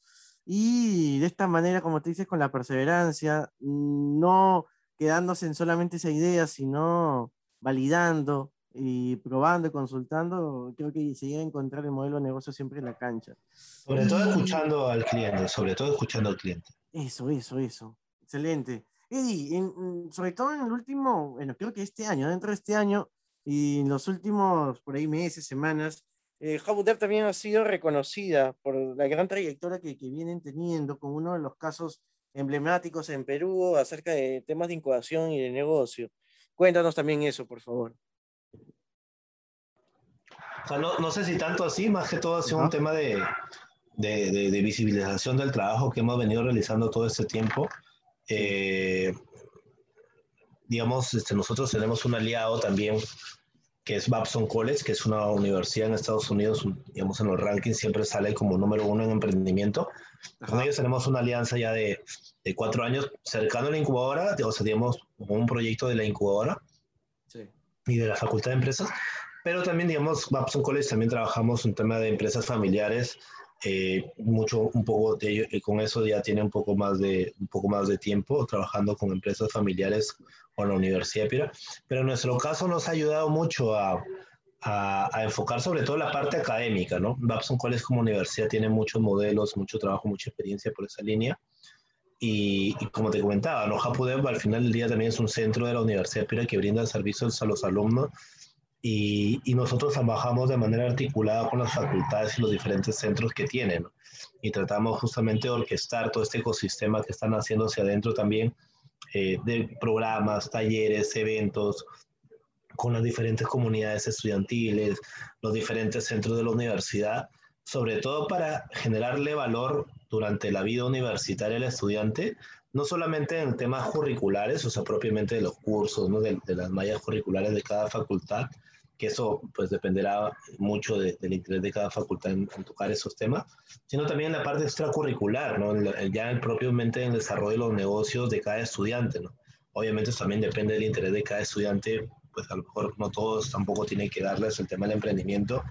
Y de esta manera, como te dices, con la perseverancia, no quedándose en solamente esa idea, sino validando, y probando consultando, creo que se llega a encontrar el modelo de negocio siempre en la cancha. Sobre todo escuchando al cliente, sobre todo escuchando al cliente. Eso, eso, eso. Excelente. Eddie, sobre todo en el último, bueno, creo que este año, dentro de este año y en los últimos, por ahí, meses, semanas, eh, también ha sido reconocida por la gran trayectoria que, que vienen teniendo como uno de los casos emblemáticos en Perú acerca de temas de incubación y de negocio. Cuéntanos también eso, por favor. O sea, no, no, sé si tanto así, más que todo ha sido un tema de, de, de, visibilización del trabajo que hemos venido realizando todo este tiempo. Eh, digamos, este, nosotros tenemos un aliado también que es Babson College, que es una universidad en Estados Unidos, digamos, en los rankings siempre sale como número uno en emprendimiento. Con ellos tenemos una alianza ya de, de, cuatro años cercano a la incubadora, o sea, digamos, un proyecto de la incubadora sí. y de la Facultad de Empresas, pero también, digamos, Babson College también trabajamos un tema de empresas familiares, eh, mucho, un poco de ello, y con eso ya tiene un poco más de, un poco más de tiempo trabajando con empresas familiares con la Universidad de Pira. Pero en nuestro caso nos ha ayudado mucho a, a, a, enfocar sobre todo la parte académica, ¿no? Babson College como universidad tiene muchos modelos, mucho trabajo, mucha experiencia por esa línea. Y, y, como te comentaba, ¿no? Hapudev al final del día también es un centro de la Universidad de Pira que brinda servicios a los alumnos y, y, nosotros trabajamos de manera articulada con las facultades y los diferentes centros que tienen. Y tratamos justamente de orquestar todo este ecosistema que están haciendo hacia adentro también eh, de programas, talleres, eventos con las diferentes comunidades estudiantiles, los diferentes centros de la universidad, sobre todo para generarle valor durante la vida universitaria al estudiante, no solamente en temas curriculares, o sea, propiamente de los cursos, ¿no? de, de las mallas curriculares de cada facultad, que eso pues dependerá mucho del interés de cada facultad en, tocar esos temas, sino también la parte extracurricular, ¿no? ya propiamente en el desarrollo de los negocios de cada estudiante, ¿no? Obviamente eso también depende del interés de cada estudiante, pues a lo mejor no todos tampoco tienen que darles el tema del emprendimiento,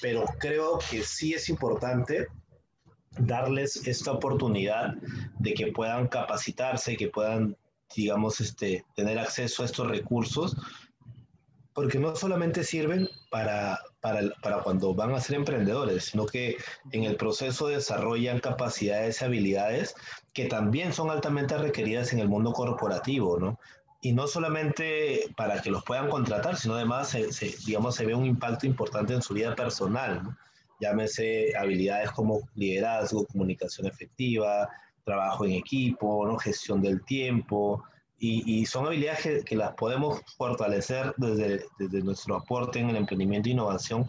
pero creo que sí es importante darles esta oportunidad de que puedan capacitarse, que puedan, digamos, este, tener acceso a estos recursos porque no solamente sirven para, para, para, cuando van a ser emprendedores, sino que en el proceso desarrollan capacidades y habilidades que también son altamente requeridas en el mundo corporativo, ¿no? Y no solamente para que los puedan contratar, sino además, se, digamos, se ve un impacto importante en su vida personal, ¿no? Llámese habilidades como liderazgo, comunicación efectiva, trabajo en equipo, ¿no? gestión del tiempo, y, son habilidades que, las podemos fortalecer desde, desde nuestro aporte en el emprendimiento e innovación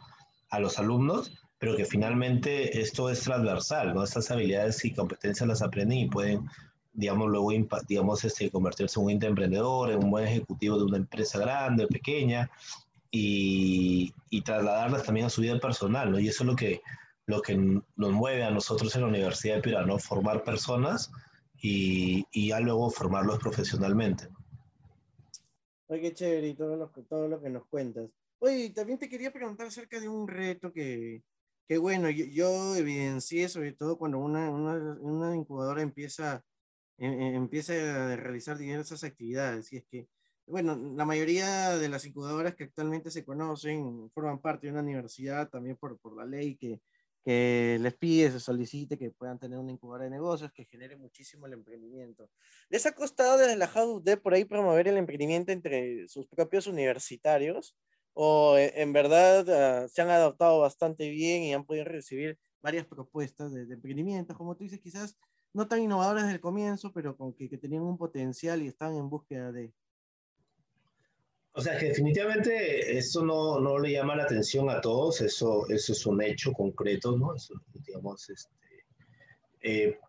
a los alumnos, pero que finalmente esto es transversal, ¿no? Estas habilidades y competencias las aprenden y pueden, digamos, luego, digamos, este, convertirse en un emprendedor, en un buen ejecutivo de una empresa grande pequeña, y, y, trasladarlas también a su vida personal, ¿no? Y eso es lo que, lo que nos mueve a nosotros en la Universidad de Piura, ¿no? Formar personas y, y ya luego formarlos profesionalmente. Ay, qué chévere y todo lo, todo lo que nos cuentas. Oye, también te quería preguntar acerca de un reto que, que bueno, yo, yo, evidencié sobre todo cuando una, una, una incubadora empieza, em, em, empieza a realizar diversas actividades. Y es que, bueno, la mayoría de las incubadoras que actualmente se conocen forman parte de una universidad también por, por la ley que, que les pide, se solicite que puedan tener una incubadora de negocios que genere muchísimo el emprendimiento. ¿Les ha costado desde la de por ahí promover el emprendimiento entre sus propios universitarios? ¿O eh, en verdad ah, se han adaptado bastante bien y han podido recibir varias propuestas de, emprendimiento? Como tú dices, quizás no tan innovadoras desde el comienzo, pero con que, que tenían un potencial y estaban en búsqueda de... O sea, que definitivamente esto no, no, le llama la atención a todos, eso, eso es un hecho concreto, ¿no? Eso, digamos, este, eh,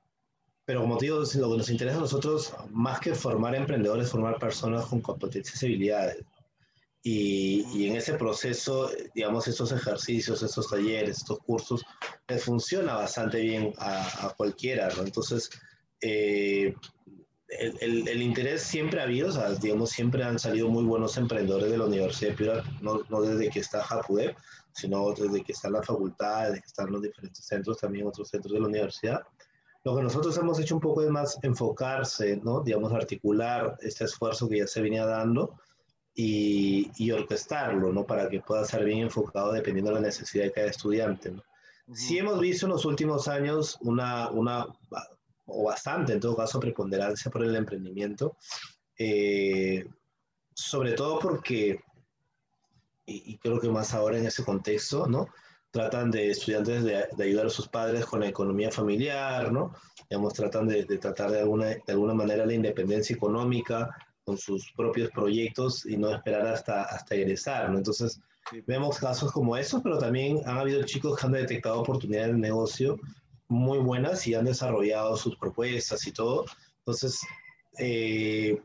pero como te digo, lo que nos interesa a nosotros, más que formar emprendedores, formar personas con competencias y habilidades. Y, y, en ese proceso, digamos, estos ejercicios, estos talleres, estos cursos, les funciona bastante bien a, a cualquiera, ¿no? Entonces, eh, el, el, interés siempre ha habido, o sea, digamos, siempre han salido muy buenos emprendedores de la Universidad de Piura, no, no desde que está Japudep, sino desde que está la facultad, desde que están los diferentes centros, también otros centros de la universidad. Lo que nosotros hemos hecho un poco es más enfocarse, ¿no? Digamos, articular este esfuerzo que ya se venía dando y, y orquestarlo, ¿no? Para que pueda ser bien enfocado dependiendo de la necesidad de cada estudiante, ¿no? Sí hemos visto en los últimos años una, una o bastante en todo caso, preponderancia por el emprendimiento, eh, sobre todo porque, y, creo que más ahora en ese contexto, ¿no? Tratan de estudiantes de, ayudar a sus padres con la economía familiar, ¿no? Digamos, tratan de, tratar de alguna, de alguna manera la independencia económica con sus propios proyectos y no esperar hasta, hasta egresar, ¿no? Entonces, vemos casos como esos, pero también han habido chicos que han detectado oportunidades de negocio muy buenas y han desarrollado sus propuestas y todo. Entonces, eh,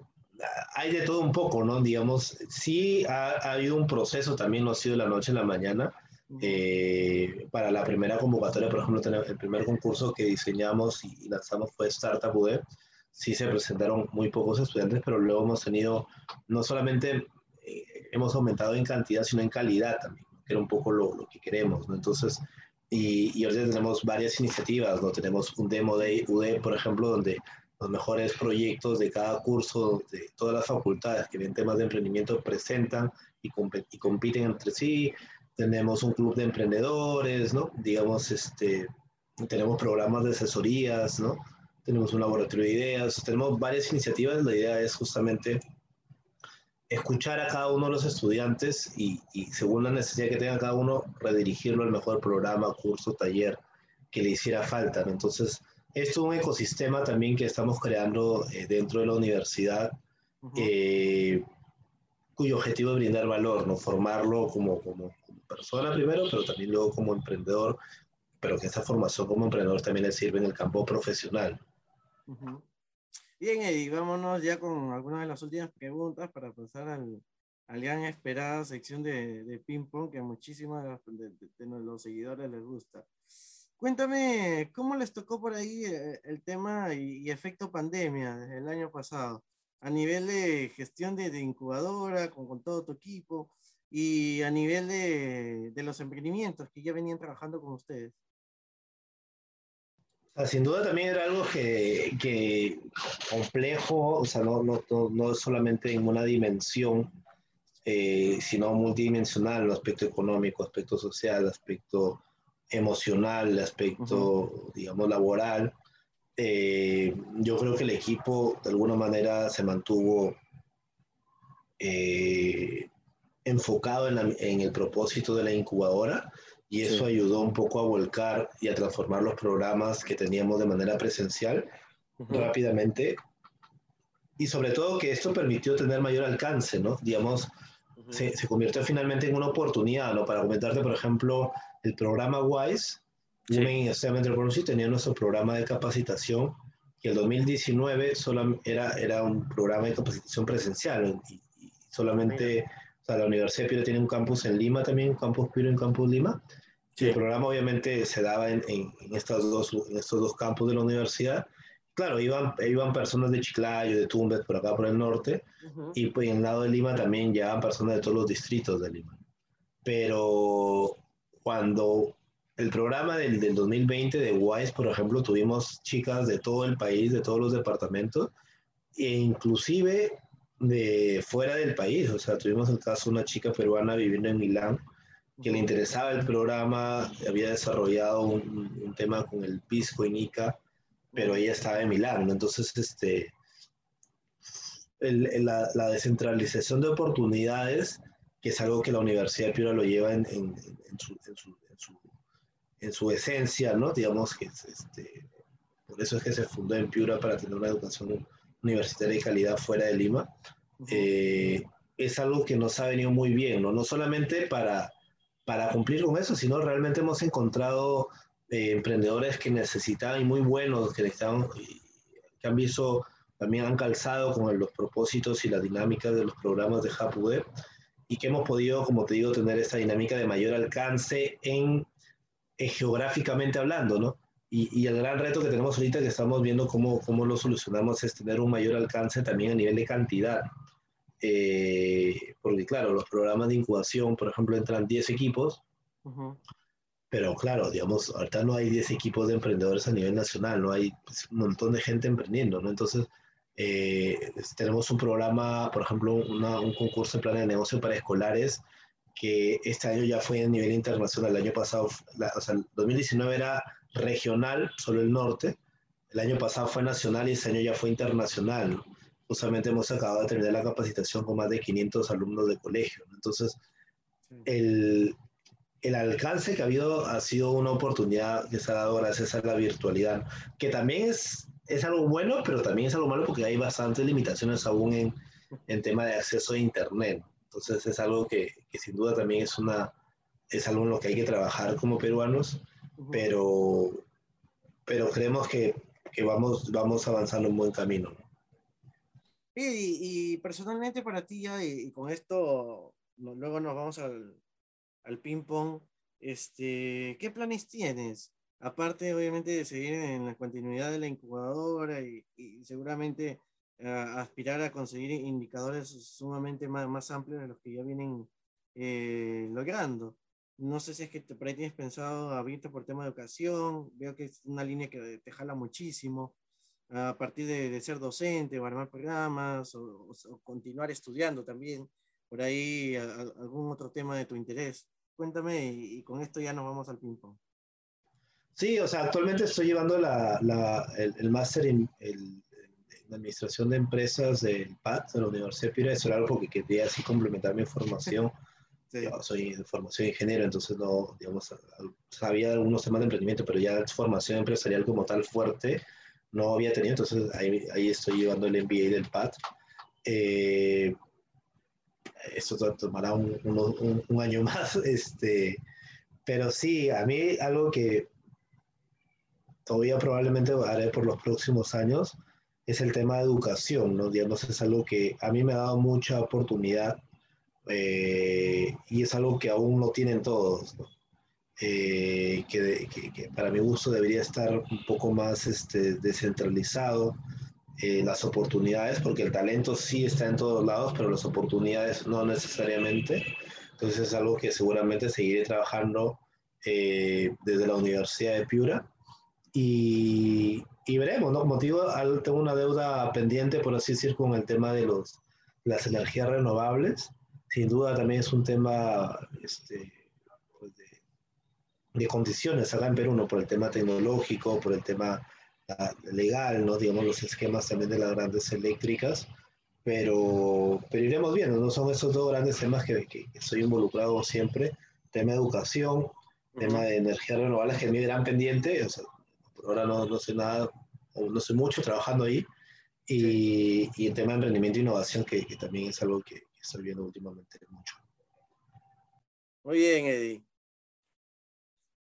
hay de todo un poco, ¿no? Digamos, sí ha, habido un proceso, también no ha sido la noche a la mañana. Eh, para la primera convocatoria, por ejemplo, el primer concurso que diseñamos y lanzamos fue Startup Web. Sí se presentaron muy pocos estudiantes, pero luego hemos tenido, no solamente eh, hemos aumentado en cantidad, sino en calidad también, que era un poco lo, lo que queremos, ¿no? Entonces, y, y ahorita tenemos varias iniciativas, ¿no? Tenemos un demo de UD, por ejemplo, donde los mejores proyectos de cada curso de todas las facultades que ven temas de emprendimiento presentan y, y compiten entre sí. Tenemos un club de emprendedores, ¿no? Digamos, este, tenemos programas de asesorías, ¿no? Tenemos un laboratorio de ideas, tenemos varias iniciativas. La idea es justamente escuchar a cada uno de los estudiantes y, según la necesidad que tenga cada uno, redirigirlo al mejor programa, curso, taller que le hiciera falta. Entonces, esto es un ecosistema también que estamos creando eh, dentro de la universidad, eh, cuyo objetivo es brindar valor, ¿no? formarlo como, como, persona primero, pero también luego como emprendedor, pero que esa formación como emprendedor también le sirve en el campo profesional. Bien, Eddie, vámonos ya con algunas de las últimas preguntas para pasar al, a la gran esperada sección de, de ping-pong que a muchísimos de, de, los seguidores les gusta. Cuéntame, ¿cómo les tocó por ahí eh, el tema y, efecto pandemia desde el año pasado? A nivel de gestión de, incubadora, con, con, todo tu equipo, y a nivel de, de los emprendimientos que ya venían trabajando con ustedes. Sin duda también era algo que, que complejo, o sea, no, no, no, solamente en una dimensión, eh, sino multidimensional, el aspecto económico, aspecto social, aspecto emocional, aspecto, digamos, laboral. Eh, yo creo que el equipo de alguna manera se mantuvo eh, enfocado en, el propósito de la incubadora y eso ayudó un poco a volcar y a transformar los programas que teníamos de manera presencial rápidamente y sobre todo que esto permitió tener mayor alcance, ¿no? Digamos, se, se, convirtió finalmente en una oportunidad, ¿no? Para comentarte, por ejemplo, el programa WISE, sí. In tenía nuestro programa de capacitación, que el 2019 solo era, era un programa de capacitación presencial y, solamente, o sea, la Universidad de Piura tiene un campus en Lima también, un campus Piura en Campus Lima. Sí. El programa obviamente se daba en, en, en, estos dos, en estos dos campus de la universidad claro, iban, iban personas de Chiclayo, de Tumbes, por acá por el norte, uh -huh. y pues en el lado de Lima también llegaban personas de todos los distritos de Lima. Pero cuando el programa del, del 2020 de WISE, por ejemplo, tuvimos chicas de todo el país, de todos los departamentos, e inclusive de fuera del país. O sea, tuvimos el caso de una chica peruana viviendo en Milán, que le interesaba el programa, había desarrollado un, un tema con el Pisco y Nica, pero ella estaba en Milán, ¿no? Entonces, este, el, el, la, la, descentralización de oportunidades, que es algo que la Universidad de Piura lo lleva en, en, en, su, su, su, en, su, esencia, ¿no? Digamos que es, este, por eso es que se fundó en Piura para tener una educación universitaria de calidad fuera de Lima. Eh, es algo que nos ha venido muy bien, ¿no? No solamente para, para cumplir con eso, sino realmente hemos encontrado eh, emprendedores que necesitaban y muy buenos, que necesitaban, que han visto, también han calzado con los propósitos y las dinámicas de los programas de HubWeb y que hemos podido, como te digo, tener esta dinámica de mayor alcance en, en geográficamente hablando, ¿no? Y, y, el gran reto que tenemos ahorita que estamos viendo cómo, cómo lo solucionamos es tener un mayor alcance también a nivel de cantidad. Eh, porque claro, los programas de incubación, por ejemplo, entran 10 equipos, uh -huh pero claro, digamos, ahorita no hay 10 equipos de emprendedores a nivel nacional, no hay pues, un montón de gente emprendiendo, ¿no? Entonces, eh, tenemos un programa, por ejemplo, una, un concurso de plan de negocio para escolares que este año ya fue a nivel internacional. El año pasado, la, o sea, el 2019 era regional, solo el norte. El año pasado fue nacional y este año ya fue internacional. ¿no? Justamente hemos acabado de terminar la capacitación con más de 500 alumnos de colegio. ¿no? Entonces, el, el alcance que ha habido ha sido una oportunidad que se ha dado gracias a la virtualidad, que también es, es algo bueno, pero también es algo malo porque hay bastantes limitaciones aún en, en tema de acceso a Internet. Entonces es algo que, que, sin duda también es, una, es algo en lo que hay que trabajar como peruanos, pero, pero creemos que, que vamos, vamos avanzando un buen camino. Y, y personalmente para ti ya, y, y con esto luego nos vamos al, al ping-pong, este, ¿qué planes tienes? Aparte, obviamente, de seguir en la continuidad de la incubadora y, y seguramente uh, aspirar a conseguir indicadores sumamente más, más, amplios de los que ya vienen eh, logrando. No sé si es que te, por ahí tienes pensado abrirte por tema de educación, veo que es una línea que te jala muchísimo, a partir de, de ser docente o armar programas o, o, o continuar estudiando también por ahí a, a algún otro tema de tu interés. Cuéntame y, y con esto ya nos vamos al ping-pong. Sí, o sea, actualmente estoy llevando la, la, el, el máster en, en, Administración de Empresas del PAT, de la Universidad de Piura, eso era algo que quería así complementar mi formación. <laughs> Sí. Yo soy de formación ingeniero, entonces no, digamos, sabía algunos temas de emprendimiento, pero ya formación empresarial como tal fuerte no había tenido, entonces ahí, ahí estoy llevando el MBA del PAT. Eh, esto tomará un, un, un, año <laughs> más, este, pero sí, a mí algo que todavía probablemente haré por los próximos años es el tema de educación, ¿no? Digamos, es algo que a mí me ha dado mucha oportunidad eh, y es algo que aún no tienen todos, eh, que, que, para mi gusto debería estar un poco más este, descentralizado eh, las oportunidades, porque el talento sí está en todos lados, pero las oportunidades no necesariamente. Entonces es algo que seguramente seguiré trabajando desde la Universidad de Piura y, y veremos, ¿no? Motivo, tengo una deuda pendiente, por así decir, con el tema de los, las energías renovables. Sin duda también es un tema este, pues de, condiciones acá en Perú, ¿no? Por el tema tecnológico, por el tema ah, legal, ¿no? Digamos, los esquemas también de las grandes eléctricas. Pero, pero iremos viendo, ¿no? Son esos dos grandes temas que, que, estoy involucrado siempre. Tema de educación, tema de energías renovables, que es mi gran pendiente. O sea, ahora no, no sé nada, o no sé mucho trabajando ahí, y, y el tema de emprendimiento e innovación, que, que también es algo que, estoy viendo últimamente mucho. Muy bien, Eddie.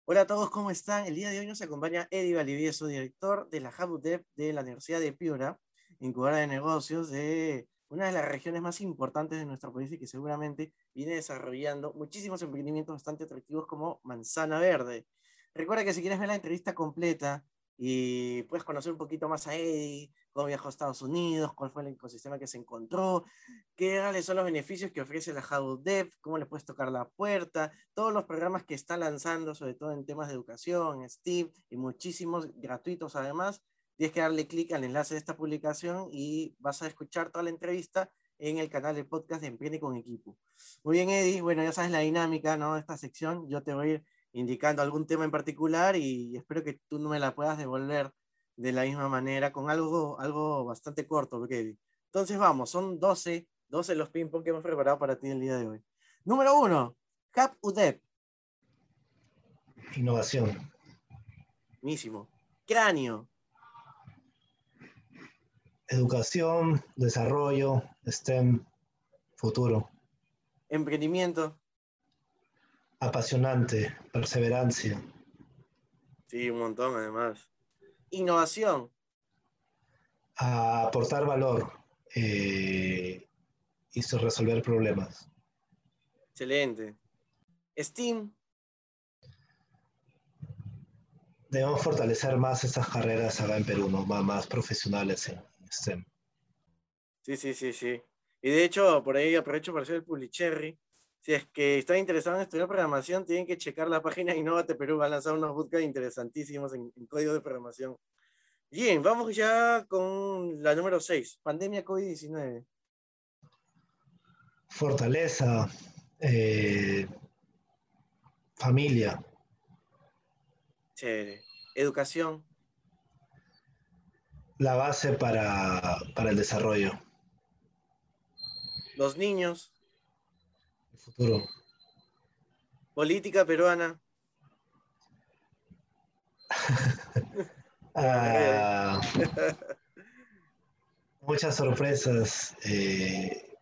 Hola a todos, ¿cómo están? El día de hoy nos acompaña Eddie Valivieso, director de la HubDev de la Universidad de Piura, incubadora de negocios de una de las regiones más importantes de nuestro país y que seguramente viene desarrollando muchísimos emprendimientos bastante atractivos como Manzana Verde. Recuerda que si quieres ver la entrevista completa y puedes conocer un poquito más a Eddie, cómo viajó a Estados Unidos, cuál fue el ecosistema que se encontró, qué son los beneficios que ofrece la Hub Dev, cómo le puedes tocar la puerta, todos los programas que está lanzando, sobre todo en temas de educación, Steve, y muchísimos gratuitos además. Tienes que darle clic al enlace de esta publicación y vas a escuchar toda la entrevista en el canal de podcast de Emprende con Equipo. Muy bien, Eddie. Bueno, ya sabes la dinámica ¿no? esta sección. Yo te voy a ir indicando algún tema en particular y espero que tú no me la puedas devolver de la misma manera con algo, algo bastante corto, Kevin. Entonces vamos, son 12, 12 los ping-pong que hemos preparado para ti el día de hoy. Número uno, Cap UDEP. Innovación. Buenísimo. Cráneo. Educación, desarrollo, STEM, futuro. Emprendimiento apasionante, perseverancia. Sí, un montón además. Innovación. aportar valor eh, y resolver problemas. Excelente. Steam. Debemos fortalecer más estas carreras acá en Perú, ¿no? más, profesionales en STEM. Sí, sí, sí, sí. Y de hecho, por ahí aprovecho para hacer el Pulicherry si es que están interesados en estudiar programación, tienen que checar la página <laughs> Innovate Perú, va a lanzar unos bootcamps interesantísimos en, código de programación. Bien, vamos ya con la número 6, pandemia COVID-19. Fortaleza, eh, familia. Chévere. Educación. La base para, para el desarrollo. Los niños futuro. Política peruana. <laughs> Ah, <laughs> muchas sorpresas, eh,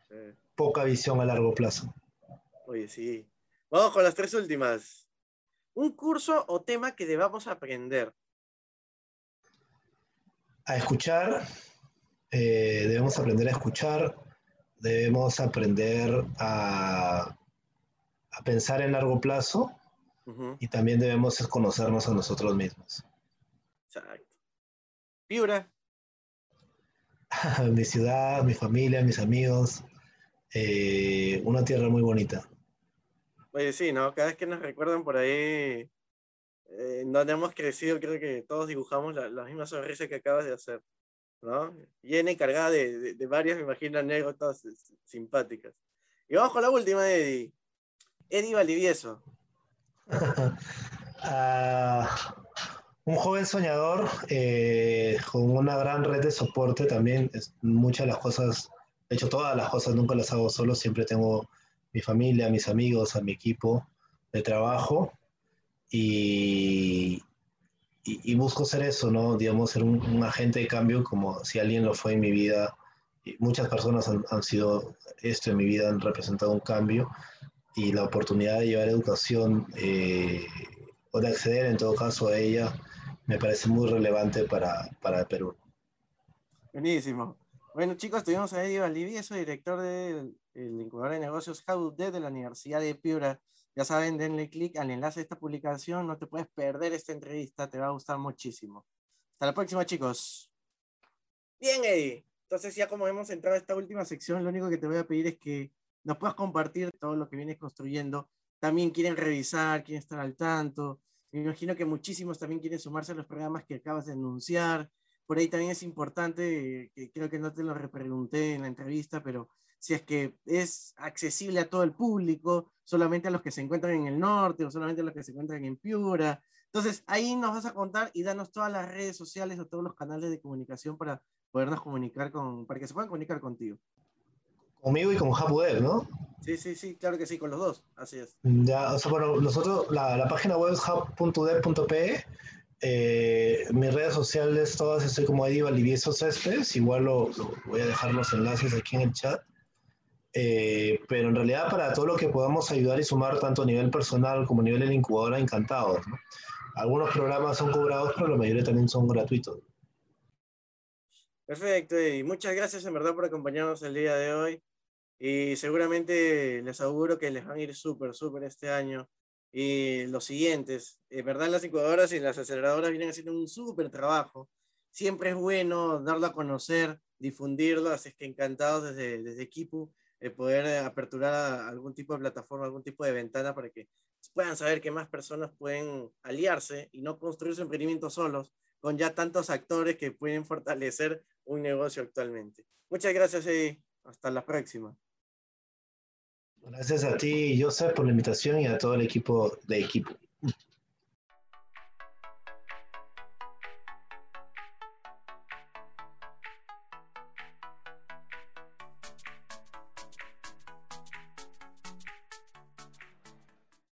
poca visión a largo plazo. Oye, sí. Vamos con las tres últimas. Un curso o tema que debamos aprender. A escuchar, eh, debemos aprender a escuchar, debemos aprender a, pensar en largo plazo y también debemos conocernos a nosotros mismos. Exacto. Piura. <laughs> mi ciudad, mi familia, mis amigos, eh, una tierra muy bonita. Oye, sí, ¿no? Cada vez que nos recuerdan por ahí, eh, donde hemos crecido, creo que todos dibujamos la, la misma sonrisa que acabas de hacer. ¿No? Y cargada de, de, varias, me imagino, anécdotas simpáticas. Y vamos con la última, Eddie. Eddie Valivieso. <laughs> Ah, un joven soñador eh, con una gran red de soporte también. muchas de las cosas, de hecho todas las cosas nunca las hago solo, siempre tengo mi familia, mis amigos, a mi equipo de trabajo. Y, y, busco ser eso, ¿no? Digamos, ser un, agente de cambio como si alguien lo fue en mi vida. Y muchas personas han, han, sido esto en mi vida, han representado un cambio y la oportunidad de llevar educación eh, o de acceder en todo caso a ella me parece muy relevante para, para Perú. Buenísimo. Bueno, chicos, tuvimos a Eddie Valdivieso, director del incubador de negocios HowD de la Universidad de Piura. Ya saben, denle clic al enlace de esta publicación. No te puedes perder esta entrevista, te va a gustar muchísimo. Hasta la próxima, chicos. Bien, Eddie. Entonces, ya como hemos entrado a esta última sección, lo único que te voy a pedir es que nos puedas compartir todo lo que vienes construyendo. También quieren revisar, quieren estar al tanto. Me imagino que muchísimos también quieren sumarse a los programas que acabas de anunciar por ahí también es importante, que creo que no te lo repregunté en la entrevista, pero si es que es accesible a todo el público, solamente a los que se encuentran en el norte o solamente a los que se encuentran en Piura. Entonces, ahí nos vas a contar y danos todas las redes sociales o todos los canales de comunicación para podernos comunicar con, para que se puedan comunicar contigo. Conmigo y con HubWeb, ¿no? Sí, sí, sí, claro que sí, con los dos, así es. Ya, o sea, bueno, nosotros, la, la página web es hub.dev.pe eh, mis redes sociales, todas estoy como Eddie Valdivieso Céspedes, igual lo, voy a dejar los enlaces aquí en el chat. Eh, pero en realidad para todo lo que podamos ayudar y sumar tanto a nivel personal como a nivel de la incubadora, encantados. Algunos programas son cobrados, pero la mayoría también son gratuitos. Perfecto, y muchas gracias en verdad por acompañarnos el día de hoy. Y seguramente les auguro que les van a ir súper, súper este año y los siguientes. En verdad, las incubadoras y las aceleradoras vienen haciendo un súper trabajo. Siempre es bueno darlo a conocer, difundirlo, así es que encantados desde, desde Equipo eh, poder aperturar algún tipo de plataforma, algún tipo de ventana para que puedan saber que más personas pueden aliarse y no construir su emprendimiento solos, con ya tantos actores que pueden fortalecer un negocio actualmente. Muchas gracias, Eddie. Hasta la próxima. Gracias a ti, Joseph, por la invitación y a todo el equipo de equipo.